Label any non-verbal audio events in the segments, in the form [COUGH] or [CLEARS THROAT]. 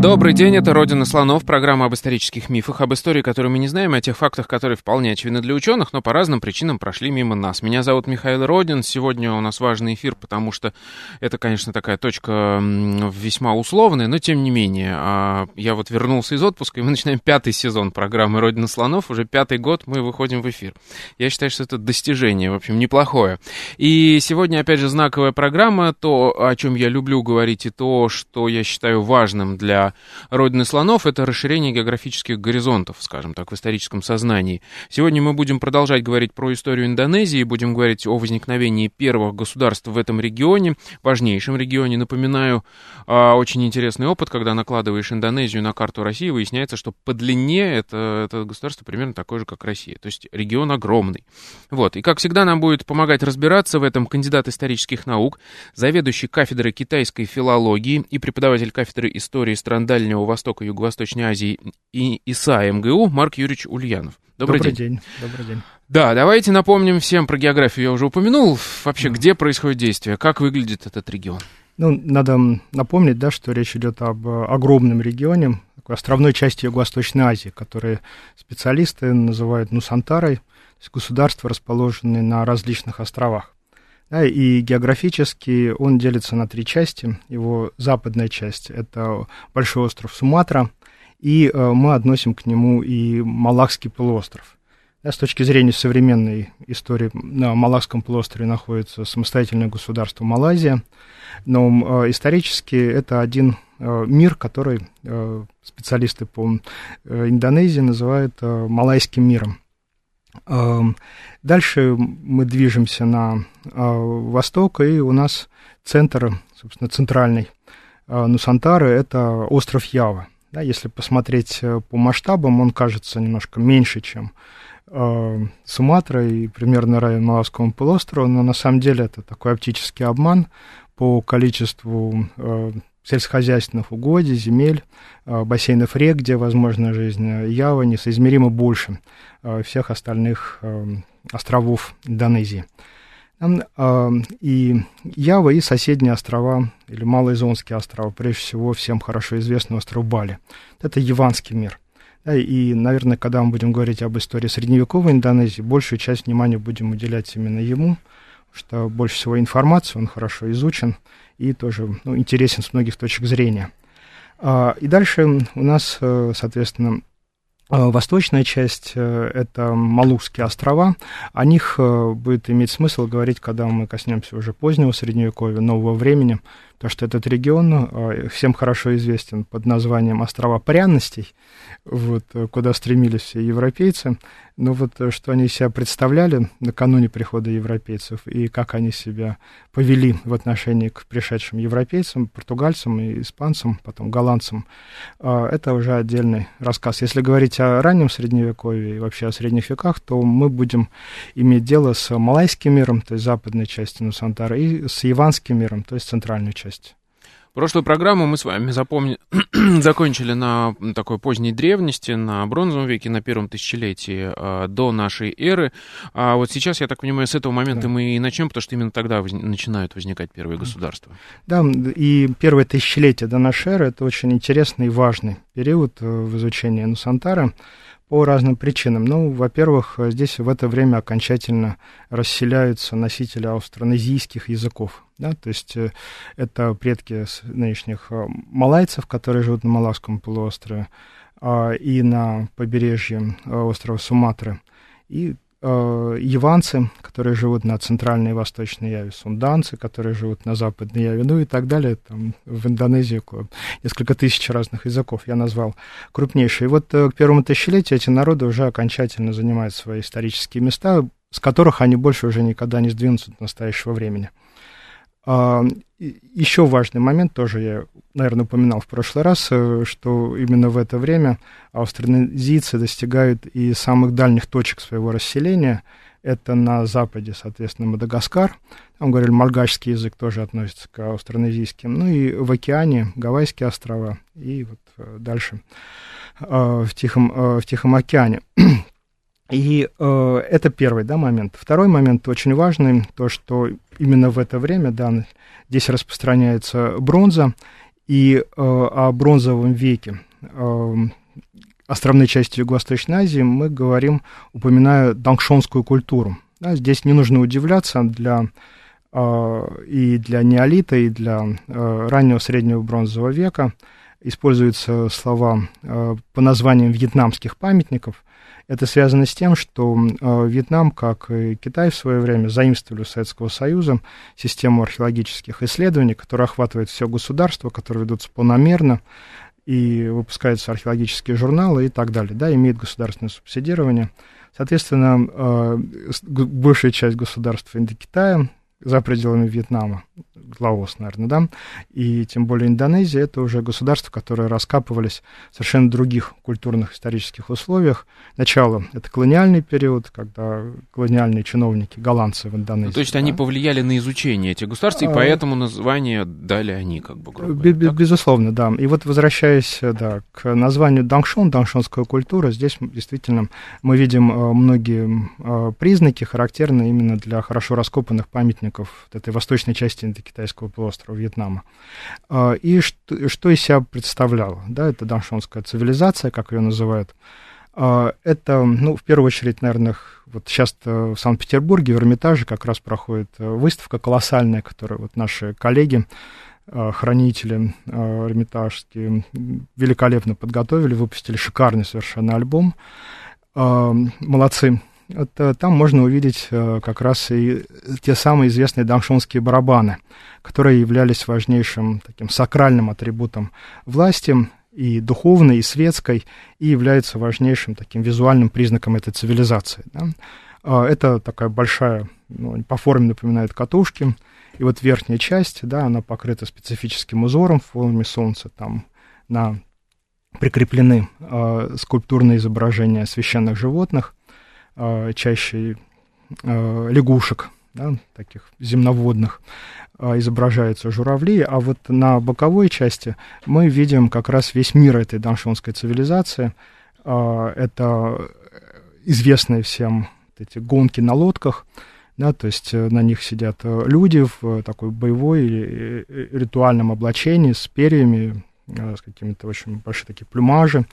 Добрый день, это «Родина слонов», программа об исторических мифах, об истории, которую мы не знаем, о тех фактах, которые вполне очевидны для ученых, но по разным причинам прошли мимо нас. Меня зовут Михаил Родин, сегодня у нас важный эфир, потому что это, конечно, такая точка весьма условная, но тем не менее. А, я вот вернулся из отпуска, и мы начинаем пятый сезон программы «Родина слонов», уже пятый год мы выходим в эфир. Я считаю, что это достижение, в общем, неплохое. И сегодня, опять же, знаковая программа, то, о чем я люблю говорить, и то, что я считаю важным для родины слонов, это расширение географических горизонтов, скажем так, в историческом сознании. Сегодня мы будем продолжать говорить про историю Индонезии, будем говорить о возникновении первых государств в этом регионе, важнейшем регионе. Напоминаю, а, очень интересный опыт, когда накладываешь Индонезию на карту России, выясняется, что по длине это, это государство примерно такое же, как Россия. То есть регион огромный. Вот. И, как всегда, нам будет помогать разбираться в этом кандидат исторических наук, заведующий кафедрой китайской филологии и преподаватель кафедры истории стран стран Дальнего Востока, Юго-Восточной Азии и ИСА МГУ Марк Юрьевич Ульянов. Добрый, Добрый день. день. Добрый день. Да, давайте напомним всем про географию. Я уже упомянул. Вообще, да. где происходит действие, как выглядит этот регион? Ну, надо напомнить, да, что речь идет об огромном регионе, такой островной части Юго-Восточной Азии, которые специалисты называют Нусантарой, то есть государства, расположенные на различных островах. Да, и географически он делится на три части. Его западная часть – это большой остров Суматра, и э, мы относим к нему и Малакский полуостров. Да, с точки зрения современной истории, на Малакском полуострове находится самостоятельное государство Малайзия, но э, исторически это один э, мир, который э, специалисты по э, Индонезии называют Малайским миром. Эм, дальше мы движемся на э, восток, и у нас центр, собственно, центральный э, Нусантары – это остров Ява. Да, если посмотреть э, по масштабам, он кажется немножко меньше, чем Суматра и примерно район Малавского полуострова, но на самом деле это такой оптический обман по количеству сельскохозяйственных угодий, земель, э, бассейнов рек, где возможна жизнь э, Ява, несоизмеримо больше э, всех остальных островов Индонезии. И Ява и соседние острова, или Малоизонские острова, прежде всего всем хорошо известный остров Бали. Это Яванский мир. И, наверное, когда мы будем говорить об истории средневековой Индонезии, большую часть внимания будем уделять именно ему, что больше всего информации, он хорошо изучен, и тоже ну, интересен с многих точек зрения. А, и дальше у нас, э, соответственно, э, Восточная часть э, – это Малукские острова. О них будет иметь смысл говорить, когда мы коснемся уже позднего Средневековья, нового времени, потому что этот регион всем хорошо известен под названием «Острова пряностей», вот, куда стремились все европейцы. Но вот э, что они себя представляли накануне прихода европейцев и как они себя повели в отношении к пришедшим европейцам, португальцам и испанцам, потом голландцам, а, это уже отдельный рассказ. Если говорить о раннем Средневековье и вообще о средних веках, то мы будем иметь дело с Малайским миром, то есть западной частью Нусантара, и с Яванским миром, то есть центральной частью. Прошлую программу мы с вами запомни... [CLEARS THROAT] закончили на такой поздней древности, на бронзовом веке, на первом тысячелетии э, до нашей эры. А вот сейчас, я так понимаю, с этого момента да. мы и начнем, потому что именно тогда воз... начинают возникать первые государства. Да, и первое тысячелетие до нашей эры – это очень интересный и важный период э, в изучении Нусантара по разным причинам. Ну, во-первых, здесь в это время окончательно расселяются носители аустронезийских языков. Да, то есть э, это предки нынешних э, малайцев, которые живут на Малавском полуострове а, и на побережье э, острова Суматры. И э, яванцы, которые живут на центральной и восточной Яве, сунданцы, которые живут на западной Яве, ну и так далее. Там в Индонезии несколько тысяч разных языков я назвал крупнейшие. И вот э, к первому тысячелетию эти народы уже окончательно занимают свои исторические места, с которых они больше уже никогда не сдвинутся до настоящего времени. А, еще важный момент, тоже я, наверное, упоминал в прошлый раз, э, что именно в это время австронезийцы достигают и самых дальних точек своего расселения. Это на западе, соответственно, Мадагаскар. Там, говорили, мальгашский язык тоже относится к австронезийским. Ну и в океане Гавайские острова и вот э, дальше э, в Тихом, в Тихом океане. [CLEARS THROAT] И э, это первый да, момент. Второй момент очень важный, то, что именно в это время да, здесь распространяется бронза, и э, о бронзовом веке э, островной части Юго-Восточной Азии мы говорим, упоминая дангшонскую культуру. Да, здесь не нужно удивляться для э, и для неолита, и для э, раннего среднего бронзового века используются слова э, по названиям вьетнамских памятников – это связано с тем, что э, Вьетнам, как и Китай в свое время, заимствовали у Советского Союза систему археологических исследований, которая охватывает все государство, которые ведутся планомерно, и выпускаются археологические журналы и так далее, да, имеет государственное субсидирование. Соответственно, э, большая часть государств Индокитая за пределами Вьетнама, Лаос, наверное, да, и тем более Индонезия, это уже государства, которые раскапывались в совершенно других культурных исторических условиях. Начало — это колониальный период, когда колониальные чиновники, голландцы в Индонезии. Ну, то есть да? они повлияли на изучение этих государств, и а, поэтому название дали они, как бы, грубо говоря, Безусловно, да. И вот возвращаясь, да, к названию Дангшон, дангшонская культура, здесь действительно мы видим э, многие э, признаки, характерные именно для хорошо раскопанных памятников памятников этой восточной части Индокитайского полуострова Вьетнама. А, и что, что из себя представляло? Да, это даншонская цивилизация, как ее называют. А, это, ну, в первую очередь, наверное, вот сейчас в Санкт-Петербурге, в Эрмитаже как раз проходит э, выставка колоссальная, которую вот наши коллеги, э, хранители э, эрмитажские, великолепно подготовили, выпустили шикарный совершенно альбом. Молодцы. Вот, э, там можно увидеть э, как раз и те самые известные дамшонские барабаны, которые являлись важнейшим таким сакральным атрибутом власти, и духовной, и светской, и являются важнейшим таким визуальным признаком этой цивилизации. Да? А, это такая большая, ну, по форме напоминает катушки, и вот верхняя часть, да, она покрыта специфическим узором в форме солнца, там на прикреплены э, скульптурные изображения священных животных, а, чаще а, лягушек, да, таких земноводных, а, изображаются журавли, а вот на боковой части мы видим как раз весь мир этой даншонской цивилизации. Это известные всем эти гонки на лодках, да, то есть э, на них сидят э, люди в такой боевой или э, ритуальном облачении с перьями, Э, с какими-то очень большие такие плюмажи,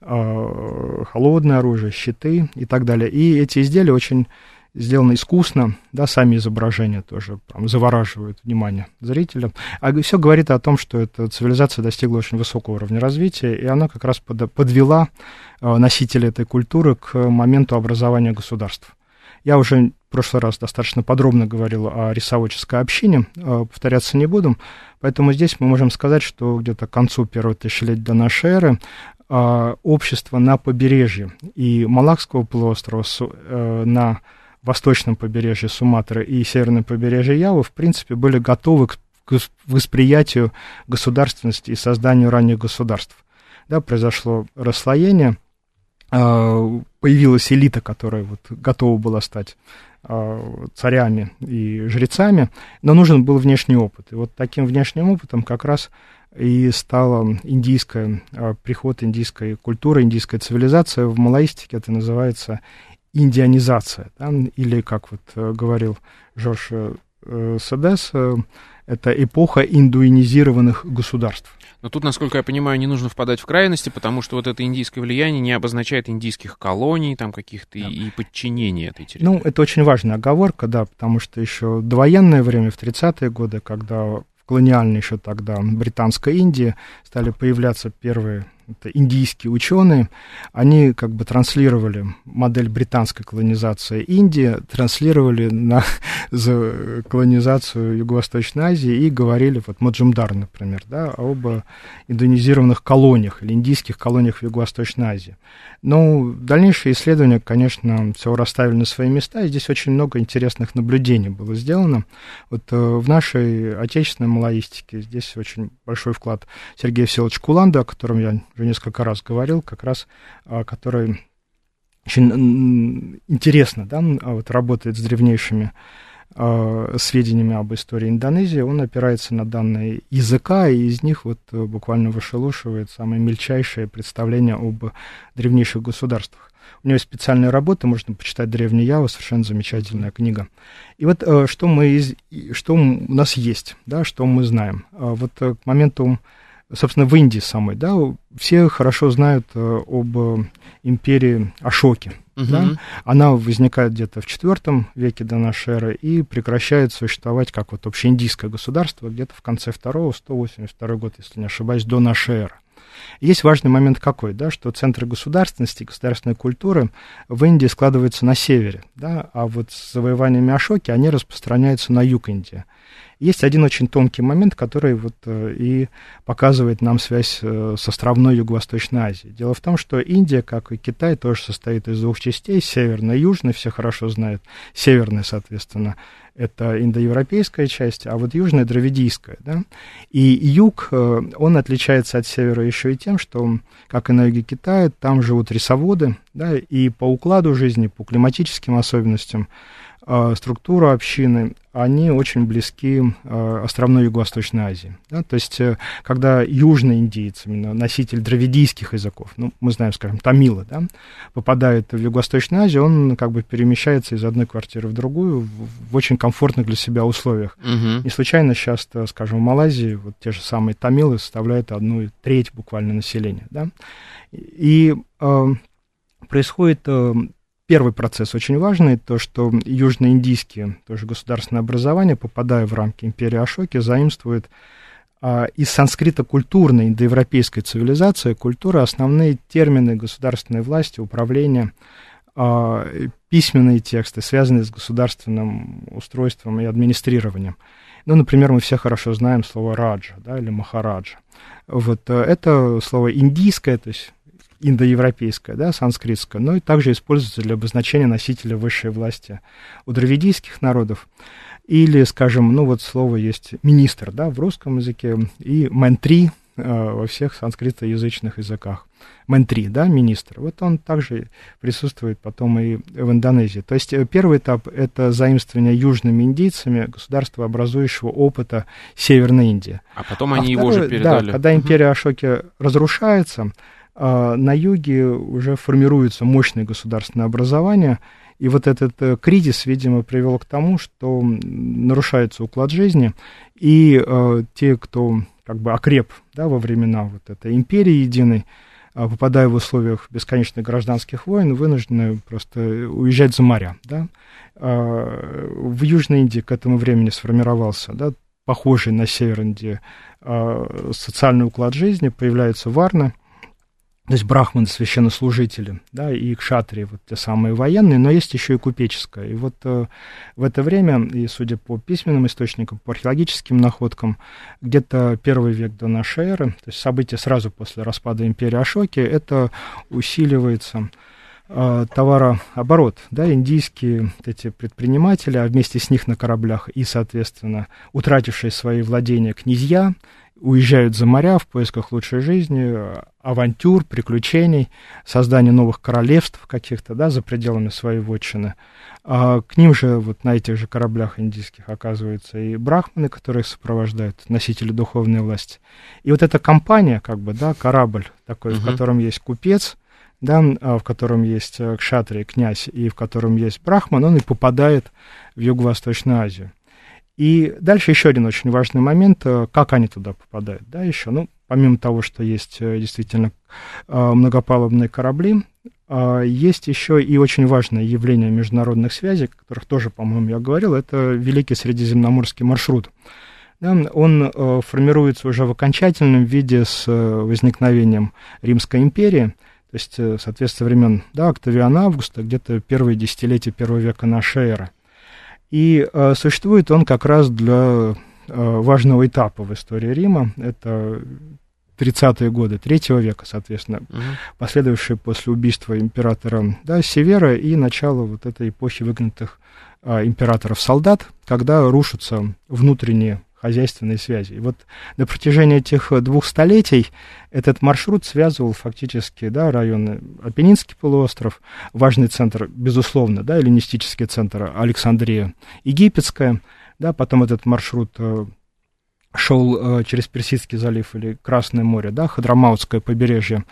э, холодное оружие, щиты и так далее. И эти изделия очень сделаны искусно, да, сами изображения тоже прям завораживают внимание зрителя. А все говорит о том, что эта цивилизация достигла очень высокого уровня развития, и она как раз под, подвела э, носителей этой культуры к моменту образования государств. Я уже в прошлый раз достаточно подробно говорил о рисоводческой общине, повторяться не буду. Поэтому здесь мы можем сказать, что где-то к концу первого тысячелетия до нашей эры а, общество на побережье и Малакского полуострова э, на восточном побережье Суматры и северном побережье Явы, в принципе, были готовы к, восприятию государственности и созданию ранних государств. Да, произошло расслоение, а, появилась элита, которая вот готова была стать а, царями и жрецами, но нужен был внешний опыт. И вот таким внешним опытом как раз и стала индийская, а, приход индийской культуры, индийская цивилизация. В малоистике это называется индианизация, да? или, как вот э, говорил Жорж э, Седес, э, это эпоха индуинизированных государств. Но тут, насколько я понимаю, не нужно впадать в крайности, потому что вот это индийское влияние не обозначает индийских колоний, там каких-то да. и подчинения этой территории. Ну, это очень важная оговорка, да, потому что еще довоенное время, в 30-е годы, когда в колониальной еще тогда британской Индии стали появляться первые это индийские ученые, они как бы транслировали модель британской колонизации Индии, транслировали на [LAUGHS] за колонизацию Юго-Восточной Азии и говорили, вот Маджумдар, например, да, об индонизированных колониях или индийских колониях в Юго-Восточной Азии. Но дальнейшие исследования, конечно, все расставили на свои места, и здесь очень много интересных наблюдений было сделано. Вот э, в нашей отечественной малоистике здесь очень большой вклад Сергея Всеволодовича Куланда, о котором я уже несколько раз говорил, как раз, а, который очень интересно, да, а вот работает с древнейшими э, сведениями об истории Индонезии, он опирается на данные языка, и из них вот э, буквально вышелушивает самые мельчайшие представления об древнейших государствах. У него есть специальная работа, можно почитать «Древний Ява», совершенно замечательная книга. И вот э, что, мы что у нас есть, да, что мы знаем. А вот к моменту собственно, в Индии самой, да, все хорошо знают э, об э, империи Ашоки. Угу. Да? Она возникает где-то в IV веке до нашей эры и прекращает существовать как вот общеиндийское государство где-то в конце второго, 182 год, если не ошибаюсь, до нашей эры. Есть важный момент какой, да, что центры государственности, государственной культуры в Индии складываются на севере, да, а вот с завоеваниями Ашоки они распространяются на юг Индии. Есть один очень тонкий момент, который вот э, и показывает нам связь э, с островной Юго-Восточной Азией. Дело в том, что Индия, как и Китай, тоже состоит из двух частей, северной и южной, все хорошо знают. Северная, соответственно, это индоевропейская часть, а вот южная дравидийская, да. И юг, э, он отличается от севера еще и тем, что, как и на юге Китая, там живут рисоводы, да, и по укладу жизни, по климатическим особенностям а, структуру общины, они очень близки а, островной Юго-Восточной Азии. Да? То есть, э, когда южный индиец, именно носитель дравидийских языков, ну, мы знаем, скажем, тамилы, да, попадает в Юго-Восточную Азию, он как бы перемещается из одной квартиры в другую в, в очень комфортных для себя условиях. Угу. Не случайно сейчас, скажем, в Малайзии вот те же самые тамилы составляют одну треть буквально населения. Да? И э, происходит э, первый процесс очень важный, то, что южноиндийские, тоже государственное образование, попадая в рамки империи Ашоки, заимствует а, из санскрита культурной индоевропейской цивилизации, культуры, основные термины государственной власти, управления, а, письменные тексты, связанные с государственным устройством и администрированием. Ну, например, мы все хорошо знаем слово раджа, да, или махараджа. Вот э, это слово индийское, то есть индоевропейская, да, санскритская, но и также используется для обозначения носителя высшей власти у дравидийских народов. Или, скажем, ну вот слово есть министр, да, в русском языке, и ментри э, во всех санскритоязычных языках. Ментри, да, министр. Вот он также присутствует потом и в Индонезии. То есть э, первый этап — это заимствование южными индийцами государства образующего опыта Северной Индии. А потом они а его второй, же передали. Да, когда империя Ашоки разрушается, на юге уже формируется мощное государственное образование, и вот этот э, кризис, видимо, привел к тому, что нарушается уклад жизни, и э, те, кто как бы окреп да, во времена вот этой империи единой, а, попадая в условиях бесконечных гражданских войн, вынуждены просто уезжать за моря. Да? А, в Южной Индии к этому времени сформировался да, похожий на Север Индии а, социальный уклад жизни, появляются варны – то есть брахманы священнослужители, да, и кшатрии, вот те самые военные, но есть еще и купеческая. И вот э, в это время, и судя по письменным источникам, по археологическим находкам, где-то первый век до нашей эры, то есть события сразу после распада империи Ашоки, это усиливается э, товарооборот, да, индийские вот эти предприниматели, а вместе с них на кораблях и, соответственно, утратившие свои владения князья, уезжают за моря в поисках лучшей жизни, авантюр, приключений, создания новых королевств каких-то, да, за пределами своей вотчины. А к ним же вот на этих же кораблях индийских оказываются и брахманы, которые сопровождают носители духовной власти. И вот эта компания, как бы, да, корабль такой, uh-huh. в котором есть купец, да, а в котором есть э, кшатри, князь, и в котором есть брахман, он и попадает в Юго-Восточную Азию. И дальше еще один очень важный момент, э, как они туда попадают, да, еще, ну, помимо того, что есть э, действительно э, многопалубные корабли, есть еще и очень важное явление международных связей, о которых тоже, по-моему, я говорил, это Великий Средиземноморский маршрут. да, он формируется уже в окончательном виде с возникновением Римской империи, то есть, соответственно, времен да, Октавиана Августа, где-то первые десятилетия первого века нашей эры. И э, существует он как раз для э, важного этапа в истории Рима. Это 30-е годы третьего века, соответственно, угу. последовавшие после убийства императора да, Севера и начало вот этой эпохи выгнанных а, императоров-солдат, когда рушатся внутренние хозяйственные связи. И вот на протяжении этих двух столетий этот маршрут связывал фактически да, районы Апеннинский полуостров, важный центр, безусловно, да, эллинистический центр Александрия, Египетская, да, потом этот маршрут э, шел э, через Персидский залив или Красное море, да, Хадрамаутское побережье, э,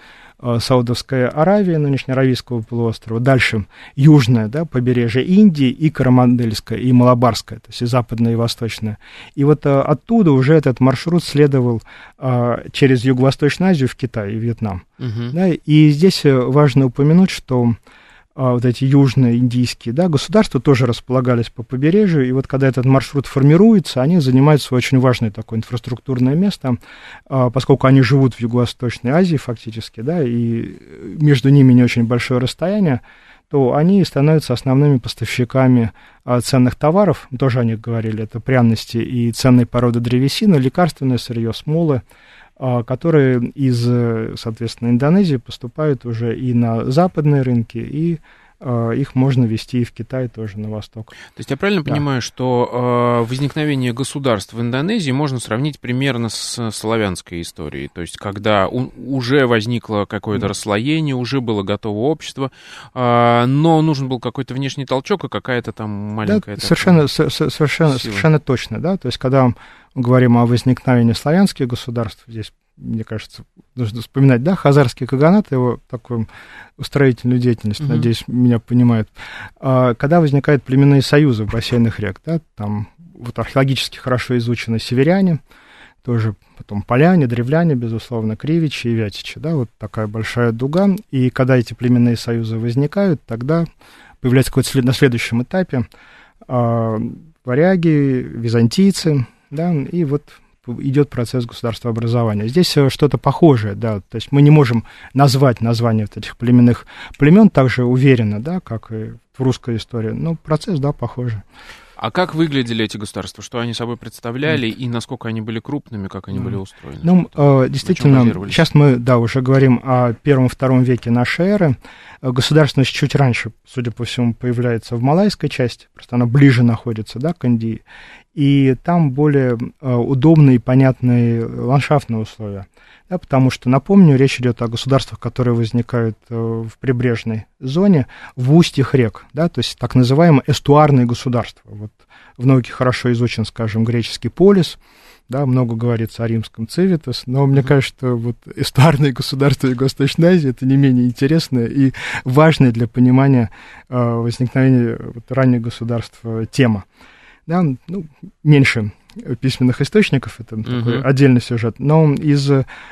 Саудовская Аравия, нынешняя Аравийского полуострова, дальше южное, да, побережье Индии и Карамандельское, и Малабарское, то есть и западное, и восточное. И вот э, оттуда уже этот маршрут следовал э, через Юго-Восточную Азию в Китай и Вьетнам. Угу. Да, и здесь э, важно упомянуть, что а, вот эти южные индийские да, государства тоже располагались по побережью, и вот когда этот маршрут формируется, они занимают свое очень важное такое инфраструктурное место, а, поскольку они живут в Юго-Восточной Азии фактически, да, и между ними не очень большое расстояние, то они становятся основными поставщиками а, ценных товаров, тоже о них говорили, это пряности и ценные породы древесины, лекарственное сырье, смолы, которые из, соответственно, Индонезии поступают уже и на западные рынки, и а, их можно вести и в Китай тоже на восток. То есть я правильно да. понимаю, что э, возникновение государств в Индонезии можно сравнить примерно с славянской историей, то есть когда у, уже возникло какое-то расслоение, уже было готово общество, э, но нужен был какой-то внешний толчок и какая-то там маленькая... Да, совершенно, совершенно, совершенно точно, да, то есть когда говорим о возникновении славянских государств, здесь, мне кажется, нужно вспоминать, да, Хазарский Каганат, его такую устроительную деятельность, mm-hmm. надеюсь, меня понимают. А, когда возникают племенные союзы в бассейнах рек, да, там вот археологически хорошо изучены северяне, тоже потом поляне, древляне, безусловно, кривичи и вятичи, да, вот такая большая дуга, и когда эти племенные союзы возникают, тогда появляется какой-то след, на следующем этапе э, варяги, византийцы, да, и вот идет процесс государствообразования. Здесь что-то похожее, да, то есть мы не можем назвать название вот этих племенных племен так же уверенно, да, как и в русской истории, но процесс, да, похожий. А как выглядели эти государства? Что они собой представляли и насколько они были крупными, как они были устроены? Ну, э, действительно, сейчас мы, да, уже говорим о первом-втором веке нашей эры. Государственность чуть раньше, судя по всему, появляется в малайской части, просто она ближе находится, да, к Индии и там более э, удобные и понятные ландшафтные условия. Да, потому что, напомню, речь идет о государствах, которые возникают э, в прибрежной зоне, в устьях рек, да, то есть так называемые эстуарные государства. Вот в науке хорошо изучен, скажем, греческий полис, да, много говорится о римском цивитас, но мне кажется, что вот эстуарные государства Юго-Восточной Азии это не менее интересная и важная для понимания э, возникновения вот, ранних государств тема да, ну, меньше письменных источников, это uh-huh. такой отдельный сюжет, но из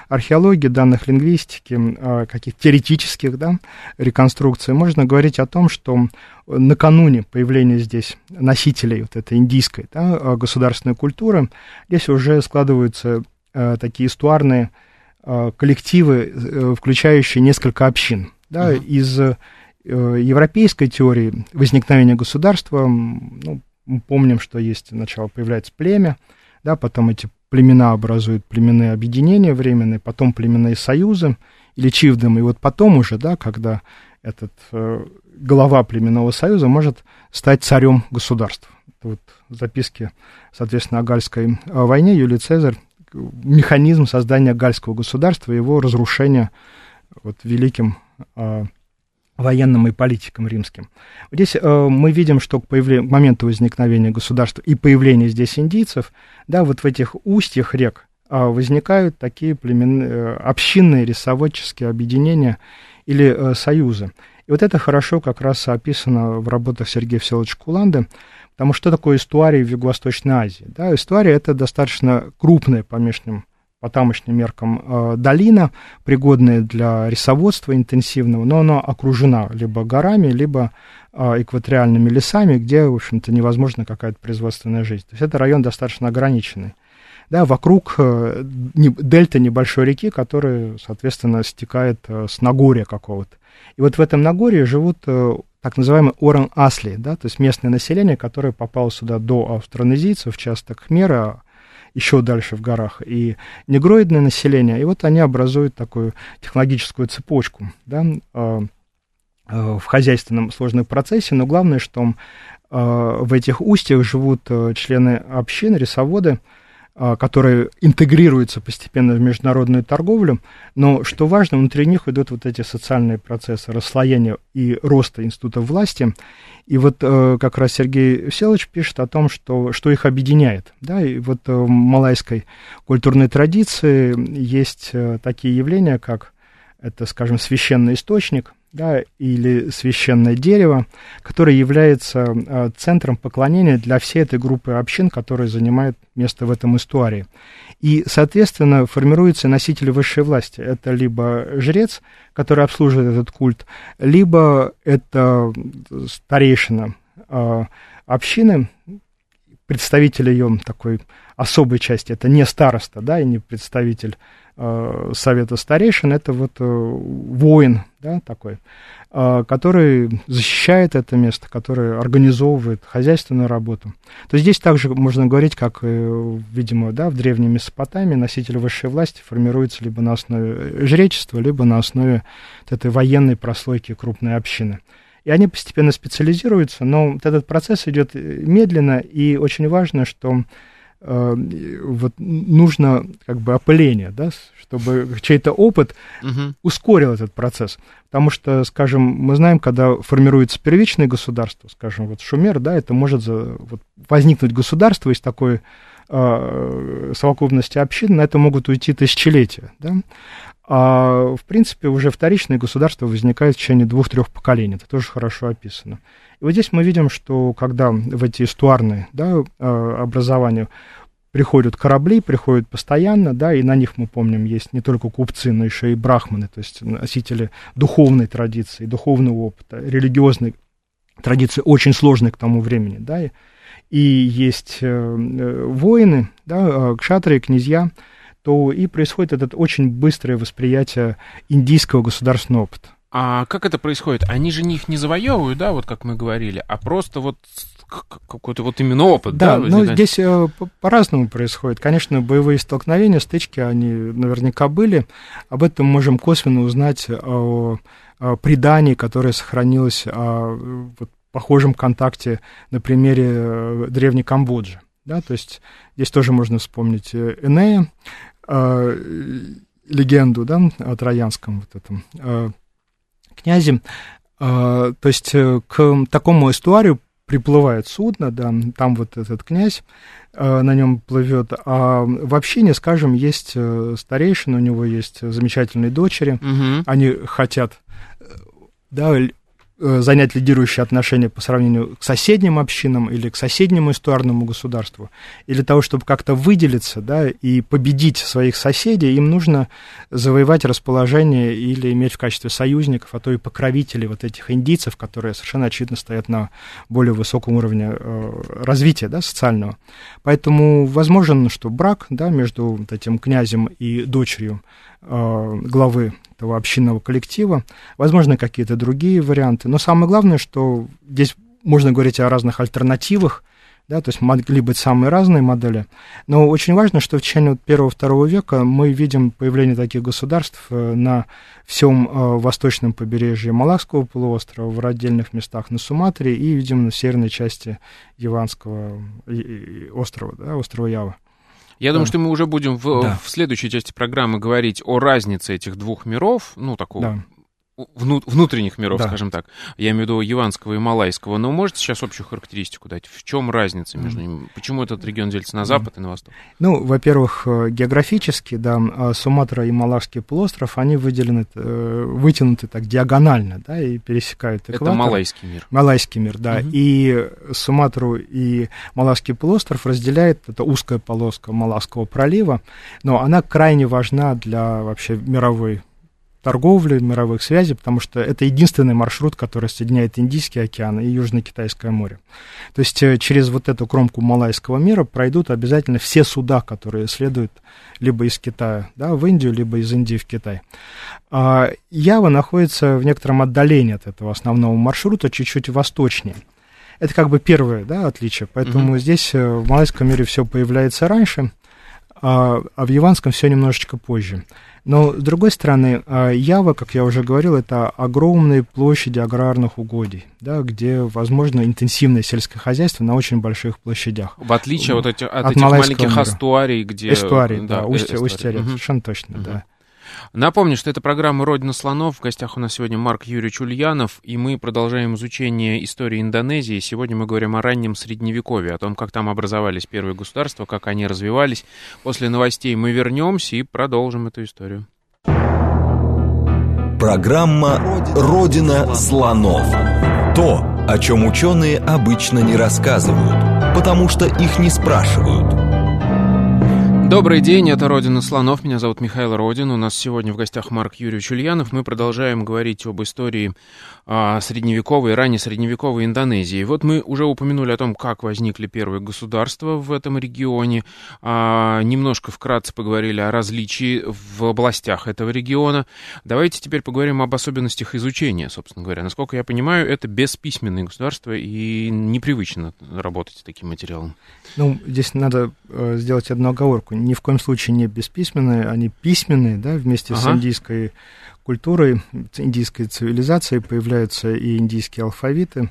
археологии, данных лингвистики, а, каких-то теоретических да, реконструкций, можно говорить о том, что накануне появления здесь носителей вот этой индийской да, государственной культуры, здесь уже складываются такие эстуарные коллективы, э, включающие несколько общин. Да, uh-huh. Из э, европейской теории возникновения государства ну, мы помним, что есть сначала появляется племя, да, потом эти племена образуют племенные объединения временные, потом племенные союзы или чивдом, и вот потом уже, да, когда этот э, глава племенного союза может стать царем государства. Это вот записки, соответственно, о Гальской э, войне Юлий Цезарь, механизм создания гальского государства, его разрушения вот великим э, военным и политикам римским. Здесь э, мы видим, что к, появле... к моменту возникновения государства и появления здесь индийцев, да, вот в этих устьях рек э, возникают такие племен... э, общинные рисоводческие объединения или э, союзы. И вот это хорошо как раз описано в работах Сергея Всеволодовича Куланды, потому что такое эстуарий в Юго-Восточной Азии? Да, эстуарий – это достаточно крупная по внешним по тамошним меркам э, долина, пригодная для рисоводства интенсивного, но она окружена либо горами, либо э, экваториальными лесами, где, в общем-то, невозможна какая-то производственная жизнь. То есть это район достаточно ограниченный. да, вокруг э, дельта небольшой реки, которая, соответственно, стекает с Нагорья какого-то. И вот в этом Нагорье живут так называемые Оран-Асли, да, то есть местное население, которое попало сюда до австронезийцев, часто кхмера, еще дальше в горах, и негроидное население, и вот они образуют такую технологическую цепочку, да, э, э, в хозяйственном сложном процессе, но главное, что э, в этих устьях живут члены общин, рисоводы, а, которые интегрируются постепенно в международную торговлю, но, что важно, внутри них идут вот эти социальные процессы расслоения и роста институтов власти. И вот э, как раз Сергей Всеволодович пишет о том, что, что их объединяет. Да? И вот в малайской культурной традиции есть э, такие явления, как это, скажем, священный источник – да, или священное дерево, которое является э, центром поклонения для всей этой группы общин, которые занимают место в этом истории. И, соответственно, формируются носители высшей власти. Это либо жрец, который обслуживает этот культ, либо это старейшина э, общины, представитель ее такой особой части, это не староста, да, и не представитель совета старейшин, это вот э, воин, да, такой, э, который защищает это место, который организовывает хозяйственную работу. То здесь также можно говорить, как, видимо, да, в древней Месопотамии носитель высшей власти формируется либо на основе жречества, либо на основе вот этой военной прослойки крупной общины. И они постепенно специализируются, но вот этот процесс идет медленно, и очень важно, что Э, вот нужно как бы опыление, да, чтобы чей-то опыт угу. ускорил этот процесс. Потому что, скажем, мы знаем, когда формируется первичное государство, скажем, вот Шумер, да, это может за, вот, возникнуть государство из такой э, совокупности общин, на это могут уйти тысячелетия, да. А, в принципе, уже вторичное государство возникает в течение двух-трех поколений. Это тоже хорошо описано. И вот здесь мы видим, что когда в эти эстуарные да, а, образования приходят корабли, приходят постоянно, да, и на них, мы помним, есть не только купцы, но еще и брахманы, то есть носители духовной традиции, духовного опыта, религиозной традиции, очень сложной к тому времени, да, и есть э, э воины, да, а, кшатры, князья, то и происходит это очень быстрое восприятие индийского государственного опыта. А как это происходит? Они же их не завоевывают, да, вот как мы говорили, а просто вот какой-то вот именно опыт, да? Да, ну здесь э, по-разному происходит. Конечно, боевые столкновения, стычки, они наверняка были. Об этом можем косвенно узнать о, о предании, которое сохранилось о вот, похожем контакте на примере э, древней Камбоджи. Да, то есть здесь тоже можно вспомнить э, Энея, э, легенду, да, о троянском вот этом э, князе. Э, то есть э, к такому эстуарию приплывает судно, да, там вот этот князь э, на нем плывет, а в общине, скажем, есть э, старейшина, у него есть замечательные дочери, угу. они хотят, э, да, занять лидирующие отношения по сравнению к соседним общинам или к соседнему эстуарному государству, и для того, чтобы как-то выделиться да, и победить своих соседей, им нужно завоевать расположение или иметь в качестве союзников, а то и покровителей вот этих индийцев, которые совершенно очевидно стоят на более высоком уровне э, развития да, социального. Поэтому возможен, что брак да, между вот этим князем и дочерью э, главы этого общинного коллектива, возможно, какие-то другие варианты. Но самое главное, что здесь можно говорить о разных альтернативах, да, то есть могли быть самые разные модели. Но очень важно, что в течение первого-второго века мы видим появление таких государств э, на всем э, восточном побережье Малакского полуострова, в отдельных местах на Суматре и, видим, на северной части Яванского острова, да, острова Ява. Я думаю, что мы уже будем в, да. в следующей части программы говорить о разнице этих двух миров, ну, такого да внутренних миров, да. скажем так. Я имею в виду яванского и малайского. Но можете сейчас общую характеристику дать? В чем разница между ними? Почему этот регион делится на запад и на восток? Ну, во-первых, э, географически, да, а Суматра и Малайский полуостров, они выделены, э, вытянуты так диагонально, да, и пересекают экватор. Это Малайский мир. Малайский мир, да. Угу. И Суматру и Малайский полуостров разделяет эта узкая полоска Малайского пролива, но она крайне важна для вообще мировой торговли, мировых связей, потому что это единственный маршрут, который соединяет Индийский океан и Южно-Китайское море. То есть э, через вот эту кромку Малайского мира пройдут обязательно все суда, которые следуют либо из Китая да, в Индию, либо из Индии в Китай. А Ява находится в некотором отдалении от этого основного маршрута, чуть-чуть восточнее. Это как бы первое да, отличие. Поэтому mm-hmm. здесь э, в малайском мире все появляется раньше, а, а в яванском все немножечко позже. Но, с другой стороны, а, Ява, как я уже говорил, это огромные площади аграрных угодий, да, где возможно интенсивное сельское хозяйство на очень больших площадях. В отличие вот эти, от, от этих маленьких мира. эстуарий, где... Эстуарий, да, да устье, устье угу. совершенно точно, угу. да. Напомню, что это программа «Родина слонов». В гостях у нас сегодня Марк Юрьевич Ульянов, и мы продолжаем изучение истории Индонезии. Сегодня мы говорим о раннем Средневековье, о том, как там образовались первые государства, как они развивались. После новостей мы вернемся и продолжим эту историю. Программа «Родина слонов». То, о чем ученые обычно не рассказывают, потому что их не спрашивают – Добрый день, это «Родина слонов», меня зовут Михаил Родин, у нас сегодня в гостях Марк Юрьевич Ульянов, мы продолжаем говорить об истории средневековой, ранее средневековой Индонезии. Вот мы уже упомянули о том, как возникли первые государства в этом регионе, а, немножко вкратце поговорили о различии в областях этого региона. Давайте теперь поговорим об особенностях изучения, собственно говоря. Насколько я понимаю, это бесписьменные государства и непривычно работать с таким материалом. Ну, здесь надо э, сделать одну оговорку ни в коем случае не бесписьменные, они письменные, да, вместе ага. с индийской культурой, индийской цивилизацией появляются и индийские алфавиты,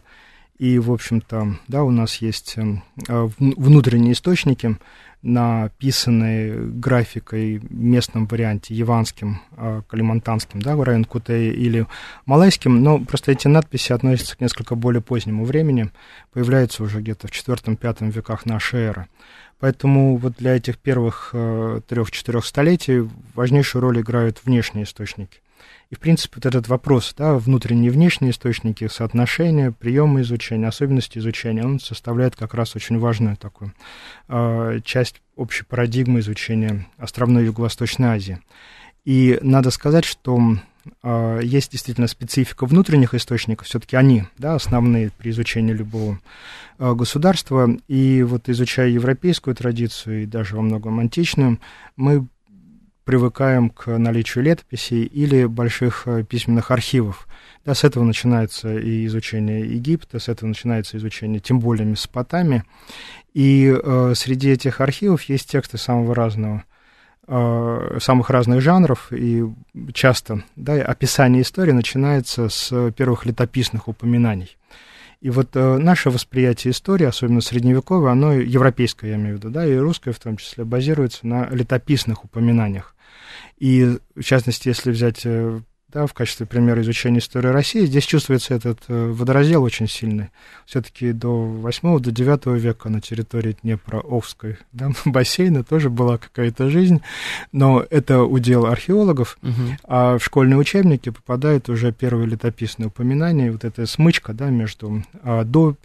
и, в общем-то, да, у нас есть эм, а, внутренние источники, написанные графикой в местном варианте, яванским, а, калимантанским, да, район Кутеи или малайским, но просто эти надписи относятся к несколько более позднему времени, появляются уже где-то в IV-V веках нашей эры. Поэтому вот для этих первых э, трех-четырех столетий важнейшую роль играют внешние источники. И, в принципе, вот этот вопрос, да, внутренние и внешние источники, соотношения, приемы изучения, особенности изучения, он составляет как раз очень важную такую э, часть общей парадигмы изучения островной Юго-Восточной Азии. И надо сказать, что э, есть действительно специфика внутренних источников, все-таки они, да, основные при изучении любого э, государства. И вот изучая европейскую традицию и даже во многом античную, мы привыкаем к наличию летописей или больших э, письменных архивов. Да, с этого начинается и изучение Египта, с этого начинается изучение, тем более Месопотамии. И э, среди этих архивов есть тексты самого разного, э, самых разных жанров, и часто да, описание истории начинается с первых летописных упоминаний. И вот э, наше восприятие истории, особенно средневековое, оно европейское, я имею в виду, да, и русское в том числе, базируется на летописных упоминаниях. И, в частности, если взять э, да, в качестве примера изучения истории России, здесь чувствуется этот э, водораздел очень сильный. Все-таки до 8 до 9 века на территории Днепра-Овской да, [LAUGHS] бассейна тоже была какая-то жизнь, но это удел археологов, угу. а в школьные учебники попадают уже первые летописные упоминания, вот эта смычка да, между а, до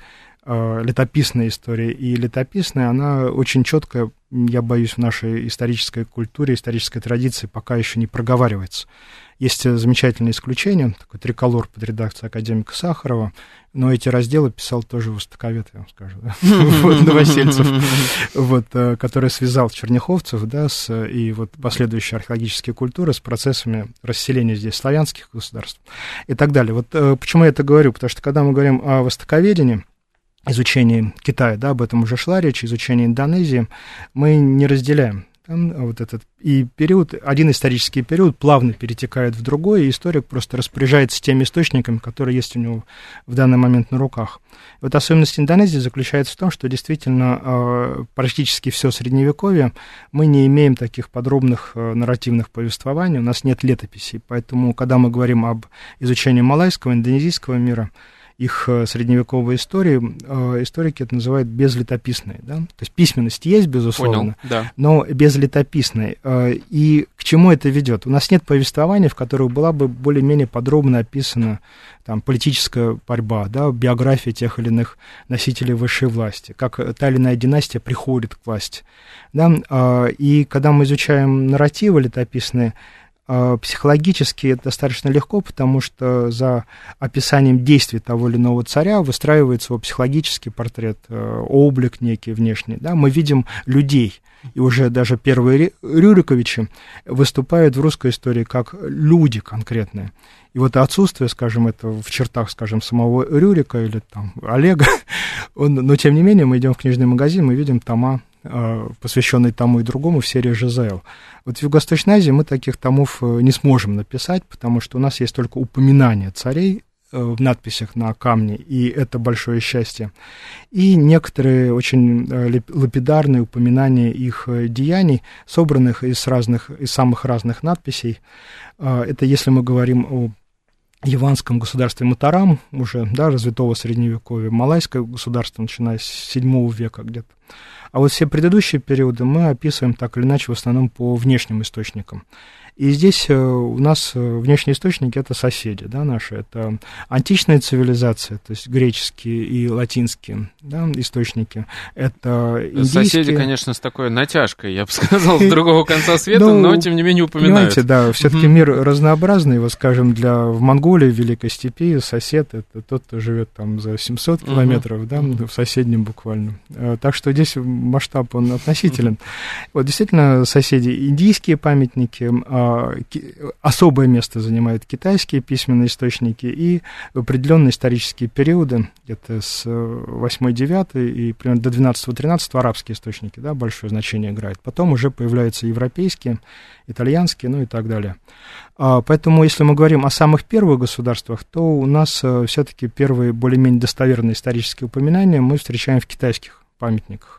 а, летописной истории и летописной, она очень четко я боюсь, в нашей исторической культуре, исторической традиции пока еще не проговаривается. Есть замечательное исключение, такой триколор под редакцией академика Сахарова, но эти разделы писал тоже востоковед, я вам скажу? [LAUGHS] Новосельцев, вот, э, который связал черняховцев, да, с, и вот последующие археологические культуры с процессами расселения здесь славянских государств и так далее. Вот э, почему я это говорю? Потому что когда мы говорим о востоковедении, изучении Китая, да, об этом уже шла речь, изучении Индонезии, мы не разделяем там, вот этот и период, один исторический период плавно перетекает в другой, и историк просто распоряжается теми источниками, которые есть у него в данный момент на руках. И вот особенность Индонезии заключается в том, что действительно э, практически все средневековье мы не имеем таких подробных э, нарративных повествований, у нас нет летописей, поэтому, когда мы говорим об изучении малайского, индонезийского мира, их э, средневековой истории, э, историки это называют безлетописной. Да? То есть письменность есть, безусловно, Понял, да. но безлетописной. Э, и к чему это ведет? У нас нет повествования, в которых была бы более-менее подробно описана там, политическая борьба, да, биография тех или иных носителей высшей власти, как та или иная династия приходит к власти. Да? И когда мы изучаем нарративы летописные, психологически это достаточно легко, потому что за описанием действий того или иного царя выстраивается его психологический портрет, э, облик некий внешний. Да? Мы видим людей, и уже даже первые Рюриковичи выступают в русской истории как люди конкретные. И вот отсутствие, скажем, это в чертах, скажем, самого Рюрика или там Олега, [LAUGHS] он, но тем не менее мы идем в книжный магазин, мы видим тома Э, посвященный тому и другому в серии ЖЗЛ. Вот в Юго-Восточной Азии мы таких томов э, не сможем написать, потому что у нас есть только упоминания царей э, в надписях на камне, и это большое счастье. И некоторые очень лапидарные упоминания их деяний, собранных из, разных, из самых разных надписей. Это если мы говорим о Яванском государстве Матарам, уже да, развитого средневековья, малайское государство, начиная с 7 века где-то. А вот все предыдущие периоды мы описываем так или иначе в основном по внешним источникам. И здесь э, у нас э, внешние источники это соседи, да, наши, это античная цивилизация, то есть греческие и латинские да, источники. Это индийские... Соседи, конечно, с такой натяжкой, я бы сказал, с другого конца света, ну, но тем не менее упоминают. Понимаете, да, все-таки мир разнообразный, вот, скажем, для в Монголии, в Великой Степи, сосед это тот, кто живет там за 700 километров, да, в соседнем буквально. Э, так что здесь масштаб он [LAUGHS] относителен. Вот действительно соседи индийские памятники, а, особое место занимают китайские письменные источники и определенные исторические периоды, где-то с 8-9 и примерно до 12-13 арабские источники, да, большое значение играют. Потом уже появляются европейские, итальянские, ну и так далее. А, поэтому, если мы говорим о самых первых государствах, то у нас э, все-таки первые более-менее достоверные исторические упоминания мы встречаем в китайских памятниках.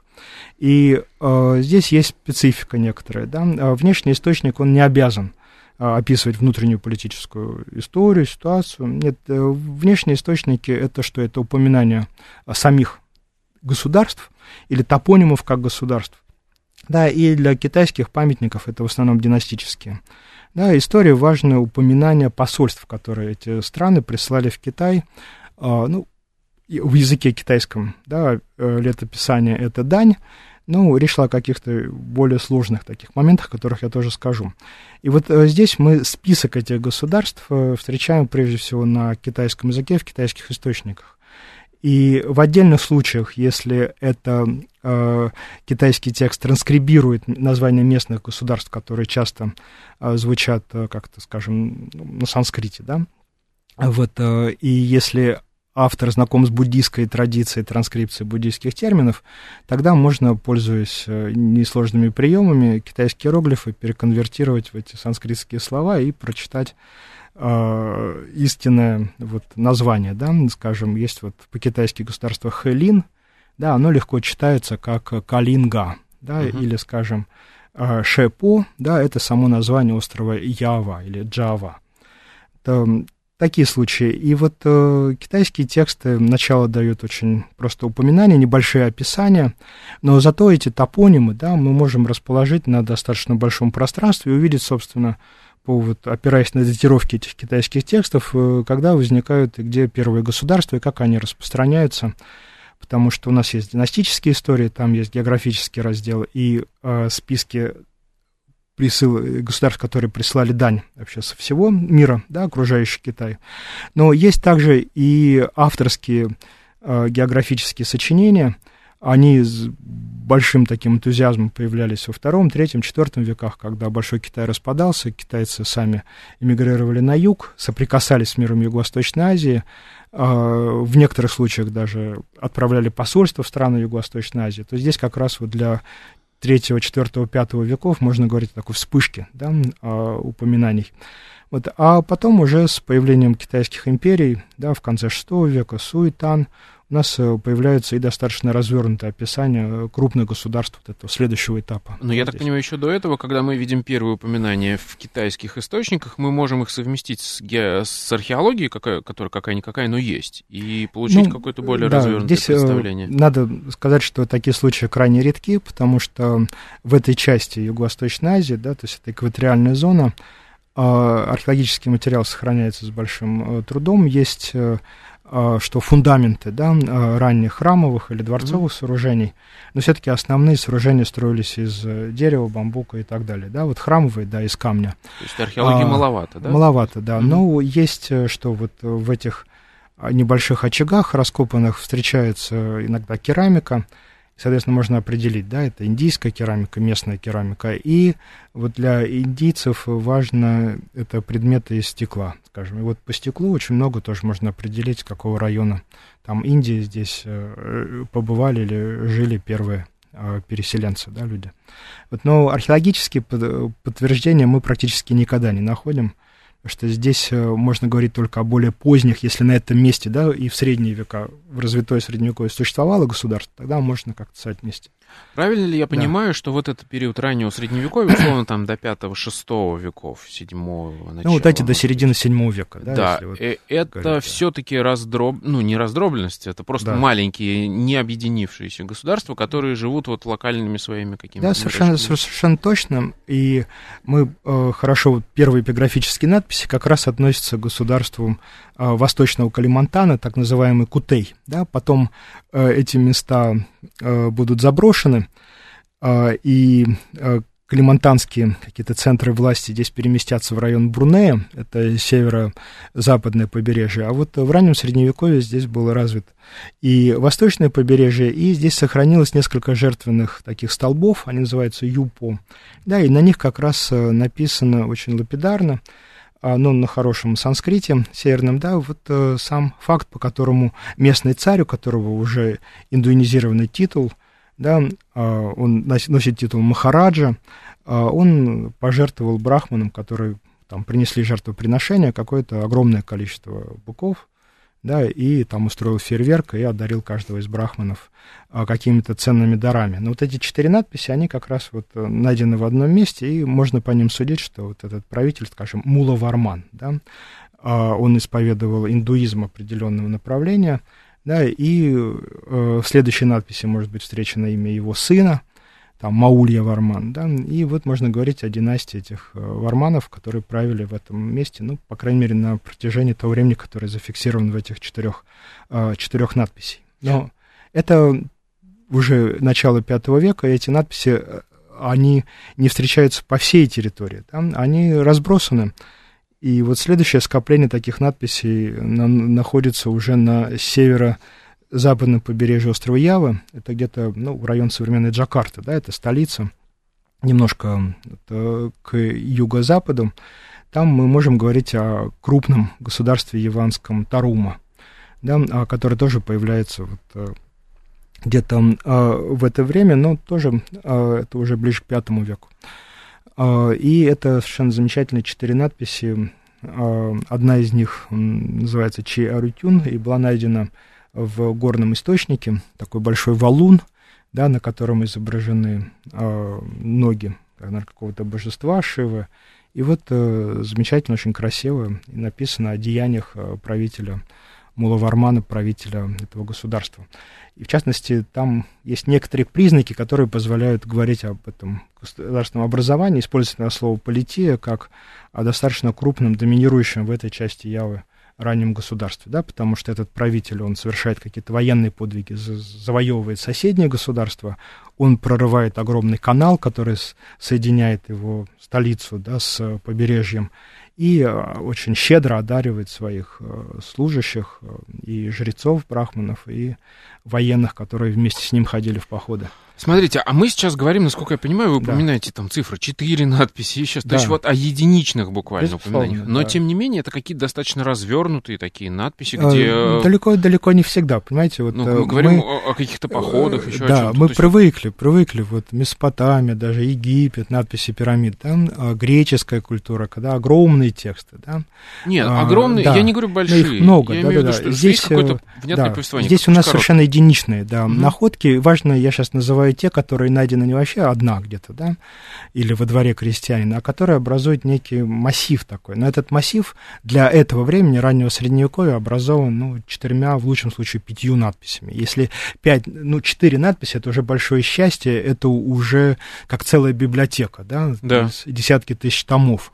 И э, здесь есть специфика некоторая. Да? А внешний источник, он не обязан э, описывать внутреннюю политическую историю, ситуацию. Нет, э, внешние источники это что? Это упоминание самих государств или топонимов как государств. Да, и для китайских памятников это в основном династические. Да, история важное упоминание посольств, которые эти страны прислали в Китай. Ну, в языке китайском, да, э, летописание — это дань, ну, речь шла о каких-то более сложных таких моментах, о которых я тоже скажу. И вот э, здесь мы список этих государств э, встречаем прежде всего на китайском языке, в китайских источниках. И в отдельных случаях, если это э, китайский текст транскрибирует названия местных государств, которые часто э, звучат, э, как-то, скажем, на санскрите, да, вот, э, и если автор знаком с буддийской традицией транскрипции буддийских терминов, тогда можно, пользуясь э, несложными приемами, китайские иероглифы переконвертировать в эти санскритские слова и прочитать э, истинное вот, название, да, скажем, есть вот по-китайски государство Хэлин, да, оно легко читается как Калинга, да, uh-huh. или, скажем, э, Шепо, да, это само название острова Ява или Джава. Это такие случаи. И вот э, китайские тексты начало дают очень просто упоминания, небольшие описания, но зато эти топонимы, да, мы можем расположить на достаточно большом пространстве и увидеть, собственно, по вот, опираясь на датировки этих китайских текстов, э, когда возникают и где первые государства, и как они распространяются, потому что у нас есть династические истории, там есть географический раздел и э, списки присыл, государств, которые прислали дань вообще со всего мира, да, окружающий Китай. Но есть также и авторские э, географические сочинения, они с большим таким энтузиазмом появлялись во втором, третьем, четвертом веках, когда Большой Китай распадался, китайцы сами эмигрировали на юг, соприкасались с миром Юго-Восточной Азии, э, в некоторых случаях даже отправляли посольства в страны Юго-Восточной Азии. То здесь как раз вот для третьего, четвертого, пятого веков, можно говорить о такой вспышке да, упоминаний. Вот, а потом уже с появлением китайских империй, да, в конце VI века, Суетан, у нас э, появляются и достаточно развернутое описание э, крупных государств вот этого следующего этапа. Но я здесь. так понимаю, еще до этого, когда мы видим первые упоминания в китайских источниках, мы можем их совместить с, ге... с археологией, какая, которая какая-никакая, но есть, и получить ну, какое-то более да, развернутое здесь э, представление. Надо сказать, что такие случаи крайне редки, потому что в этой части Юго-Восточной Азии, да, то есть это экваториальная зона, археологический материал сохраняется с большим трудом. Есть что фундаменты да, ранних храмовых или дворцовых mm-hmm. сооружений, но все-таки основные сооружения строились из дерева, бамбука и так далее. Да, вот храмовые, да, из камня. То есть археологии а, маловато, да? Маловато, да. Mm-hmm. Но есть, что вот в этих небольших очагах раскопанных встречается иногда керамика, соответственно, можно определить, да, это индийская керамика, местная керамика, и вот для индийцев важно это предметы из стекла, скажем, и вот по стеклу очень много тоже можно определить, какого района. Там Индии здесь э, побывали или жили первые э, переселенцы, да, люди. Вот, но археологические подтверждения мы практически никогда не находим, что здесь э, можно говорить только о более поздних, если на этом месте, да, и в средние века, в развитое средневековье существовало государство, тогда можно как-то вместе. Правильно ли я понимаю, да. что вот этот период раннего средневековья, условно, там до 5-6 веков, 7 начала... Ну, вот эти до середины 7 века, да? Да, вот э, это все-таки раздроб... ну, не раздробленность, это просто да. маленькие, не объединившиеся государства, которые живут вот локальными своими какими-то... Да, совершенно, совершенно точно, и мы э, хорошо, вот первые эпиграфические надписи как раз относятся к государству э, восточного Калимантана, так называемый Кутей, да, потом э, эти места э, будут заброшены, э, и э, калимантанские какие-то центры власти здесь переместятся в район Брунея, это северо-западное побережье, а вот в раннем Средневековье здесь было развито и восточное побережье, и здесь сохранилось несколько жертвенных таких столбов, они называются юпо, да, и на них как раз написано очень лапидарно, ну, на хорошем санскрите северном, да, вот э, сам факт, по которому местный царь, у которого уже индуинизированный титул, да, э, он носит титул Махараджа, э, он пожертвовал брахманам, которые там принесли жертвоприношение, какое-то огромное количество быков, да, и там устроил фейерверк и одарил каждого из брахманов а, какими-то ценными дарами. Но вот эти четыре надписи, они как раз вот э, найдены в одном месте, и можно по ним судить, что вот этот правитель, скажем, Мула Варман, да, а, он исповедовал индуизм определенного направления, да, и э, в следующей надписи может быть встречено имя его сына, там Маулья Варман, да, и вот можно говорить о династии этих э, варманов, которые правили в этом месте, ну, по крайней мере, на протяжении того времени, которое зафиксировано в этих четырех, э, четырех надписей. Но это уже начало V века, и эти надписи, э, они не встречаются по всей территории, да, они разбросаны. И вот следующее скопление таких надписей на, находится уже на северо западном побережье острова Ява, это где-то ну, район современной Джакарты, да, это столица, немножко это к юго-западу, там мы можем говорить о крупном государстве яванском Тарума, да, а, который тоже появляется вот э, где-то а, в это время, но тоже а, это уже ближе к пятому веку. И это совершенно замечательные четыре надписи. Одна из них называется Чи Арутюн и была найдена в горном источнике, такой большой валун, да, на котором изображены э, ноги какого-то божества Шивы. И вот э, замечательно, очень красиво написано о деяниях э, правителя Мулавармана, правителя этого государства. И в частности, там есть некоторые признаки, которые позволяют говорить об этом государственном образовании, использовать слово полития как о достаточно крупном, доминирующем в этой части Явы раннем государстве, да, потому что этот правитель, он совершает какие-то военные подвиги, завоевывает соседнее государство, он прорывает огромный канал, который соединяет его столицу, да, с побережьем, и а, очень щедро одаривает своих э, служащих э, и жрецов, брахманов, и военных, которые вместе с ним ходили в походы. Смотрите, а мы сейчас говорим, насколько я понимаю, вы упоминаете да. там цифры, четыре надписи сейчас, да. то есть вот о единичных буквально Безусловно, упоминаниях. Но, да. тем не менее, это какие-то достаточно развернутые такие надписи, а, где... Э, далеко, далеко не всегда, понимаете? Вот, ну, мы говорим мы, о, о каких-то походах, еще Да, мы привыкли, привыкли, вот Месопотамия, даже Египет, надписи пирамид, там а, греческая культура, когда огромные тексты, да. Нет, а, огромные, да. я не говорю большие. Но их много, я да, имею да, в виду, что здесь, какое-то э, внятное да, повествование. Здесь у нас короткое. совершенно единичные, да, угу. находки. Важно, я сейчас называю те, которые найдены не вообще одна где-то, да, или во дворе крестьянина, а которая образует некий массив такой. Но этот массив для этого времени, раннего средневековья, образован, ну, четырьмя, в лучшем случае, пятью надписями. Если пять, ну, четыре надписи, это уже большое счастье, это уже как целая библиотека, да, да. десятки тысяч томов.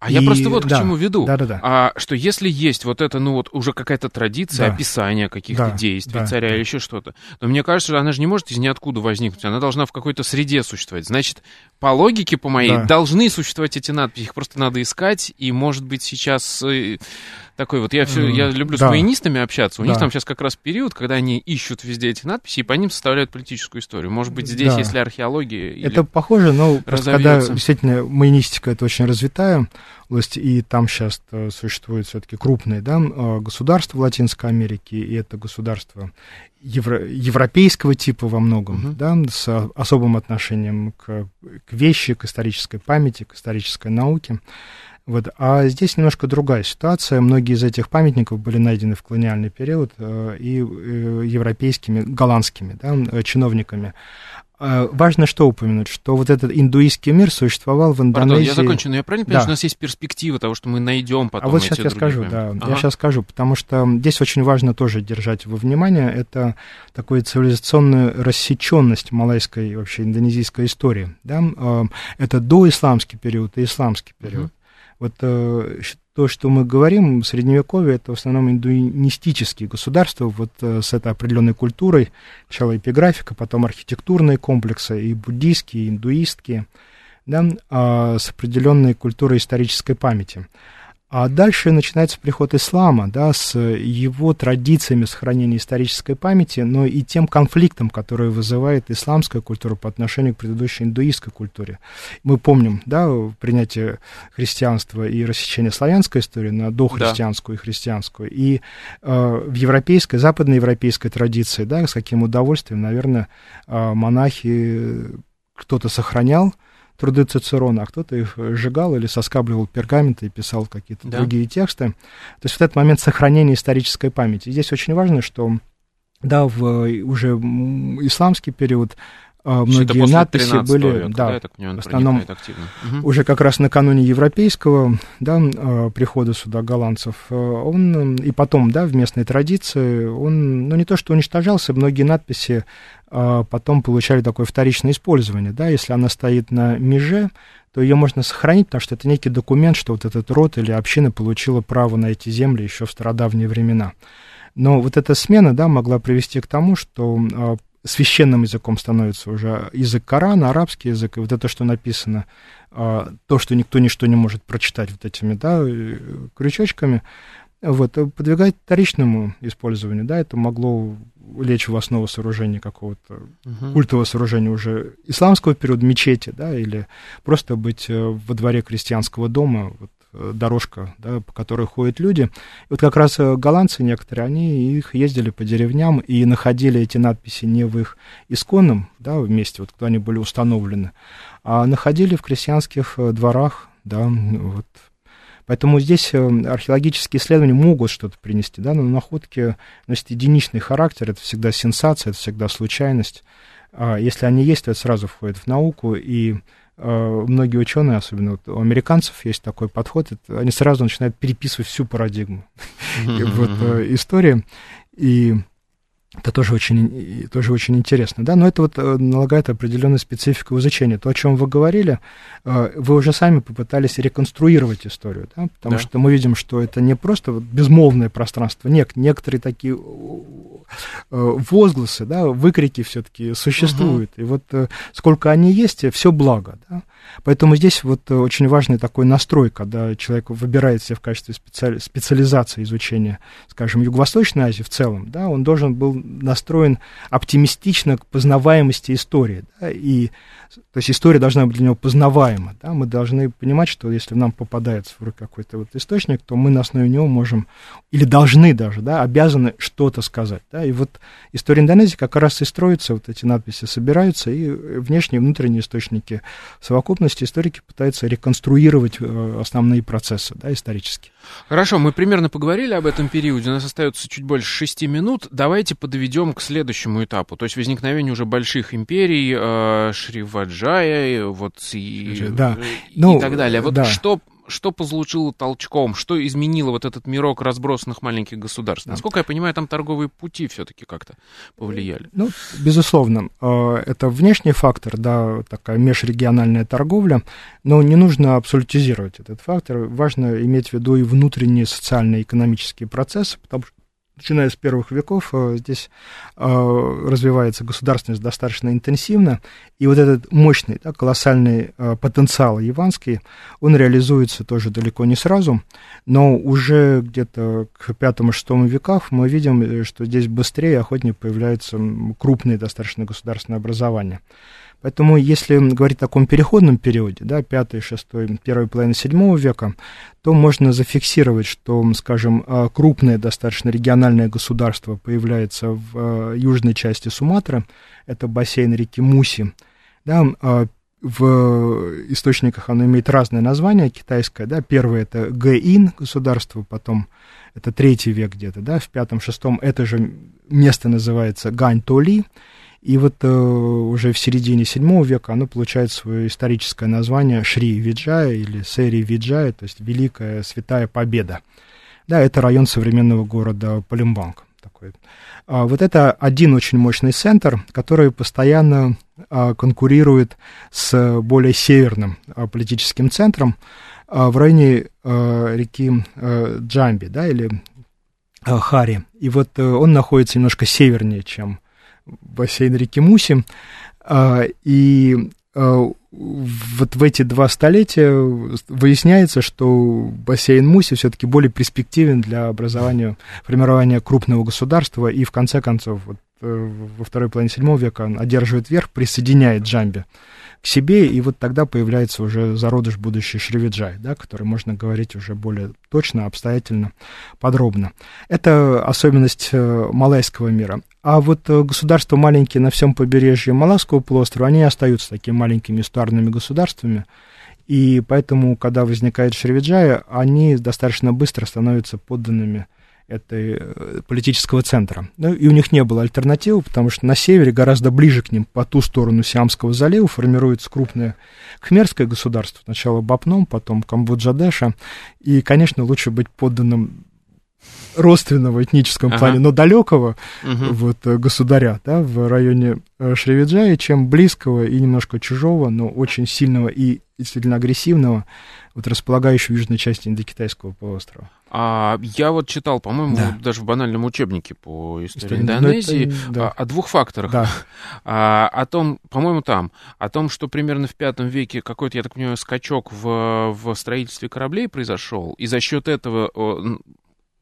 А и... я просто вот да, к чему веду. Да, да, да. А что если есть вот это, ну вот уже какая-то традиция Да. описания каких-то Да, действий да, царя да. или еще что-то, то мне кажется, она же не может из ниоткуда возникнуть, она должна в какой-то среде существовать. Значит, по логике, по моей, Да. должны существовать эти надписи, их просто надо искать, и может быть сейчас э, такой вот, я все, я люблю с да. военистами общаться, у них Да. там сейчас как раз период, когда они ищут везде эти надписи и по ним составляют политическую историю. Может быть, здесь, Да. если археология... Это похоже, но просто когда действительно майнистика это очень развитая область, и там сейчас существуют все-таки крупные да, э, государства в Латинской Америке, и это государства евро- европейского типа во многом, Мгм. да, с особым отношением к, к вещи, к исторической памяти, к исторической науке. Вот. А здесь немножко другая ситуация. Многие из этих памятников были найдены в колониальный период э, и э, европейскими, голландскими да, э, чиновниками. Важно что упомянуть, что вот этот индуистский мир существовал в Индонезии. Пардон, я закончу, но я правильно понимаю, Да. что у нас есть перспектива того, что мы найдем потом А вот сейчас я скажу, да, Ага. я сейчас скажу, потому что здесь очень важно тоже держать во внимание, это такую цивилизационную рассеченность малайской вообще индонезийской истории, да, это доисламский период и исламский период. Мгм. Вот э, то, что мы говорим, Средневековье, это в основном индуистические государства, вот э, с этой определенной культурой, сначала эпиграфика, потом архитектурные комплексы, и буддийские, и индуистские, да, а, с определенной культурой исторической памяти. А дальше начинается приход ислама, да, с его традициями сохранения исторической памяти, но и тем конфликтом, который вызывает исламская культура по отношению к предыдущей индуистской культуре. Мы помним, да, принятие христианства и рассечение славянской истории на дохристианскую и христианскую. И э, в европейской, западноевропейской традиции, да, с каким удовольствием, наверное, э, монахи кто-то сохранял труды Цицерона, а кто-то их сжигал или соскабливал пергаменты и писал какие-то Да. другие тексты. То есть вот этот момент сохранения исторической памяти. И здесь очень важно, что да, в э, уже исламский период а, многие надписи 13 были, века, да, он в основном. Мгм. уже как раз накануне европейского да, э, прихода сюда голландцев, э, он и потом, да, в местной традиции, он, ну, не то что уничтожался, многие надписи потом получали такое вторичное использование, да, если она стоит на меже, то ее можно сохранить, потому что это некий документ, что вот этот род или община получила право на эти земли еще в стародавние времена. Но вот эта смена, да, могла привести к тому, что священным языком становится уже язык Корана, арабский язык, и вот это, что написано, а, то, что никто ничто не может прочитать вот этими, да, э, крючочками, вот, э, подвигает вторичному использованию, да, это могло лечь в основу сооружения какого-то Мгм. культового сооружения уже исламского периода, мечети, да, или просто быть э, во дворе крестьянского дома, вот, дорожка, да, по которой ходят люди. И вот как раз э, голландцы некоторые, они их ездили по деревням и находили эти надписи не в их исконном, да, месте, вот, куда они были установлены, а находили в крестьянских э, дворах, да, вот. Поэтому здесь э, археологические исследования могут что-то принести, да, но находки носят единичный характер, это всегда сенсация, это всегда случайность. А Если они есть, то это сразу входит в науку, и э, многие ученые, особенно вот у американцев есть такой подход, это, они сразу начинают переписывать всю парадигму. [LAUGHS] Вот, э, истории, и это тоже очень, тоже очень интересно, да, но это вот э, налагает определенную специфику в изучении. То, о чем вы говорили, э, вы уже сами попытались реконструировать историю, да, потому Да. что мы видим, что это не просто безмолвное пространство, нет, некоторые такие э, возгласы, да, выкрики все-таки существуют, и вот сколько они есть, все благо, да. Поэтому здесь вот э, очень важный такой настрой, когда человек выбирает себе в качестве специали- специализации изучения, скажем, Юго-Восточной Азии в целом, да, он должен был настроен оптимистично к познаваемости истории, да, и то есть история должна быть для него познаваема, да, мы должны понимать, что если нам попадается в руки какой-то вот источник, то мы на основе него можем, или должны даже, да, обязаны что-то сказать, да, и вот история Индонезии как раз и строится, вот эти надписи собираются, и внешние и внутренние источники в совокупности историки пытаются реконструировать э, основные процессы, да, исторические. Хорошо, мы примерно поговорили об этом периоде, у нас остается чуть больше шести минут. Давайте подведем к следующему этапу, то есть возникновению уже больших империй, э, Шриваджая, и вот и, Да. и Ну, так далее. Вот да. что, что послужило толчком, что изменило вот этот мирок разбросанных маленьких государств? Да. Насколько я понимаю, там торговые пути все-таки как-то повлияли. Ну, безусловно, э, это внешний фактор, да, такая межрегиональная торговля, но не нужно абсолютизировать этот фактор. Важно иметь в виду и внутренние социальные и экономические процессы, потому что начиная с первых веков, э, здесь э, развивается государственность достаточно интенсивно, и вот этот мощный, да, колоссальный э, потенциал яванский, он реализуется тоже далеко не сразу, но уже где-то к пятому-шестому веках мы видим, что здесь быстрее и охотнее появляются крупные достаточно государственные образования. Поэтому, если говорить о таком переходном периоде, да, 5, 6, первой половины 7 века, то можно зафиксировать, что, скажем, а, крупное достаточно региональное государство появляется в а, южной части Суматры, это бассейн реки Муси, да, а, в источниках оно имеет разное название китайское, да, первое это Гэин государство, потом это третий век где-то, да, в пятом-шестом это же место называется Гань-Толи, и вот э, уже в середине VII века оно получает свое историческое название Шри Виджая или Сери Виджая, то есть Великая Святая Победа. Да, это район современного города Палембанг. Такой. А, вот это один очень мощный центр, который постоянно а, конкурирует с более северным а, политическим центром а, в районе а, реки а, Джамби, да, или а, Хари. И вот а, он находится немножко севернее, чем бассейн реки Муси. А, и а, вот в эти два столетия выясняется, что бассейн Муси все-таки более перспективен для образования, формирования крупного государства, и в конце концов, вот, э, во второй половине седьмого века он одерживает верх, присоединяет Джамби к себе, и вот тогда появляется уже зародыш будущий Шривиджай, да, который можно говорить уже более точно, обстоятельно, подробно. Это особенность э, малайского мира. А вот э, государства маленькие на всем побережье Малайского полуострова, они остаются такими маленькими эстуарными государствами, и поэтому, когда возникает Шривиджая, они достаточно быстро становятся подданными этой э, политического центра. Ну, и у них не было альтернативы, потому что на севере, гораздо ближе к ним, по ту сторону Сиамского залива, формируется крупное кхмерское государство. Сначала Бапном, потом Камбоджа-Деша. И, конечно, лучше быть подданным родственного этническом ага. плане, но далекого угу. вот, э, государя да, в районе э, Шревиджая, чем близкого и немножко чужого, но очень сильного и действительно агрессивного, вот располагающего в южной части Индокитайского полуострова. А я вот читал, по-моему, да. даже в банальном учебнике по истории Индонезии это, да. о, о двух факторах. Да. [LAUGHS] А, о том, по-моему, там, о том, что примерно в пятом веке какой-то, я так понимаю, скачок в, в строительстве кораблей произошел, и за счет этого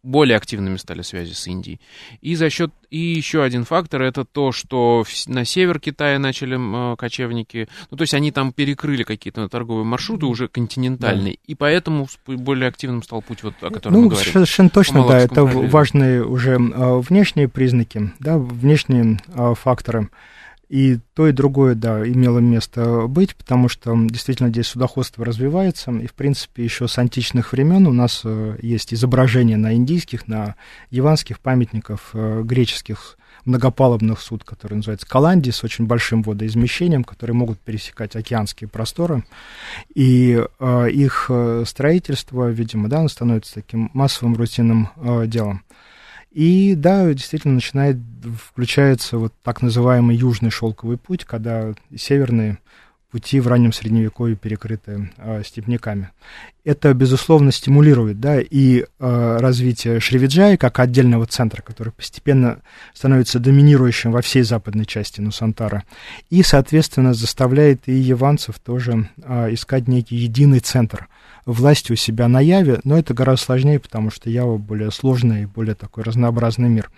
более активными стали связи с Индией. И за счет и еще один фактор это то, что на север Китая начали э, кочевники, ну то есть они там перекрыли какие-то торговые маршруты уже континентальные, да. и поэтому более активным стал путь, вот, о котором ну, мы говорим. Совершенно точно, да, это проливе. важные уже э, внешние признаки, да, внешние э, факторы. И то, и другое, да, имело место быть, потому что действительно здесь судоходство развивается, и, в принципе, еще с античных времен у нас э, есть изображения на индийских, на яванских памятников э, греческих многопалубных суд, которые называются Каланди, с очень большим водоизмещением, которые могут пересекать океанские просторы. И э, их э, строительство, видимо, да, становится таким массовым рутинным э, делом. И да, действительно начинает, включается вот так называемый южный шелковый путь, когда северные пути в раннем средневековье перекрыты э, степняками. Это, безусловно, стимулирует да, и э, развитие Шривиджаи как отдельного центра, который постепенно становится доминирующим во всей западной части Нусантара, и, соответственно, заставляет и яванцев тоже э, искать некий единый центр – власти у себя на Яве, но это гораздо сложнее, потому что Ява более сложный и более такой разнообразный мир.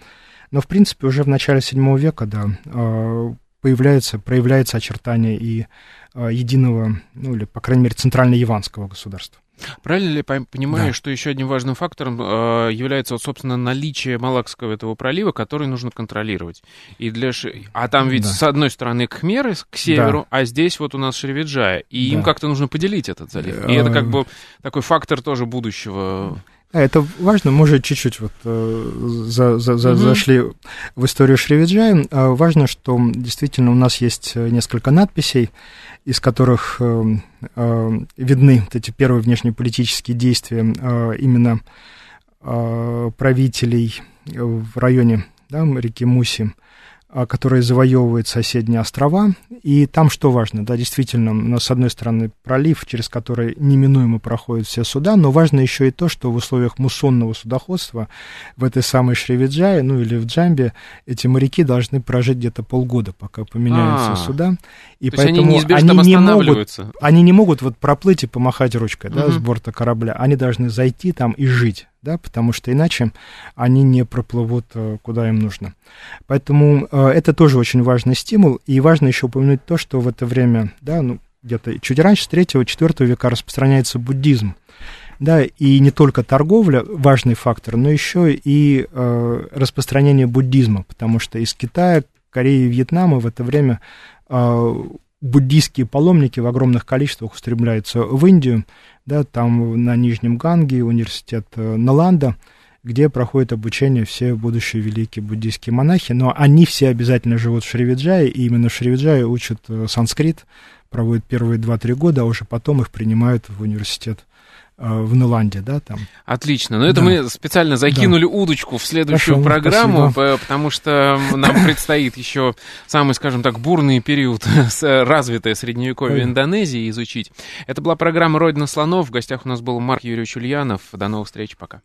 Но, в принципе, уже в начале VII века, да, а, появляется, проявляется очертание и а, единого, ну, или, по крайней мере, центрально-яванского государства. Правильно ли я понимаю, да. что еще одним важным фактором э, является, вот, собственно, наличие Малакского этого пролива, который нужно контролировать? И для Ши... А там ведь да. с одной стороны Кхмеры к северу, да. а здесь вот у нас Шривиджая. И да. им как-то нужно поделить этот залив. И это как бы такой фактор тоже будущего это важно, мы уже чуть-чуть вот э, за, за, за, угу. зашли в историю Шривиджая. А важно, что действительно у нас есть несколько надписей, из которых э, э, видны вот эти первые внешнеполитические действия э, именно э, правителей в районе да, реки Муси. А, который завоевывает соседние острова. И там что важно, да, действительно, нас, с одной стороны, пролив, через который неминуемо проходят все суда, но важно еще и то, что в условиях муссонного судоходства в этой самой Шривиджае, ну или в Джамбе, эти моряки должны прожить где-то полгода, пока поменяются А-а-а. суда. И то поэтому они, они не могут, они не могут вот проплыть и помахать ручкой, да, угу. с борта корабля. Они должны зайти там и жить да, потому что иначе они не проплывут э, куда им нужно. Поэтому э, это тоже очень важный стимул, и важно еще упомянуть то, что в это время, да, ну, где-то чуть раньше, с 3-4 века распространяется буддизм, да, и не только торговля важный фактор, но еще и э, распространение буддизма, потому что из Китая, Кореи и Вьетнама в это время э, буддийские паломники в огромных количествах устремляются в Индию, да, там на Нижнем Ганге университет э, Наланда, где проходит обучение все будущие великие буддийские монахи, но они все обязательно живут в Шривиджае, и именно в Шривиджае учат э, санскрит, проводят первые 2-3 года, а уже потом их принимают в университет в Неланде, да, там. Отлично. Но это да. мы специально закинули да. удочку в следующую Хорошо, программу, спасибо. потому что нам предстоит еще самый, скажем так, бурный период [LAUGHS] развитое средневековье Индонезии изучить. Это была программа «Родина слонов». В гостях у нас был Марк Юрьевич Ульянов. До новых встреч. Пока.